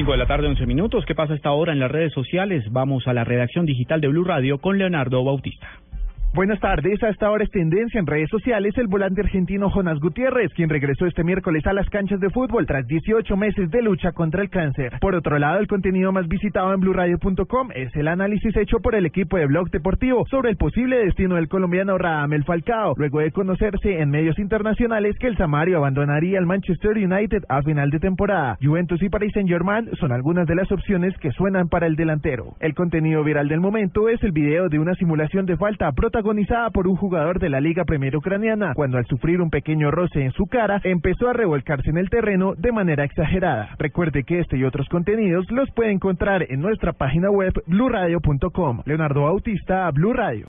5 de la tarde, 11 minutos. ¿Qué pasa esta hora en las redes sociales? Vamos a la redacción digital de Blue Radio con Leonardo Bautista. Buenas tardes. A esta hora es tendencia en redes sociales el volante argentino Jonas Gutiérrez, quien regresó este miércoles a las canchas de fútbol tras 18 meses de lucha contra el cáncer. Por otro lado, el contenido más visitado en BlueRadio.com es el análisis hecho por el equipo de Blog Deportivo sobre el posible destino del colombiano Radamel Falcao, luego de conocerse en medios internacionales que el Samario abandonaría el Manchester United a final de temporada. Juventus y Paris Saint-Germain son algunas de las opciones que suenan para el delantero. El contenido viral del momento es el video de una simulación de falta protagonizada protagonizada por un jugador de la Liga Premier Ucraniana, cuando al sufrir un pequeño roce en su cara, empezó a revolcarse en el terreno de manera exagerada. Recuerde que este y otros contenidos los puede encontrar en nuestra página web bluradio.com. Leonardo Bautista, Blue Radio.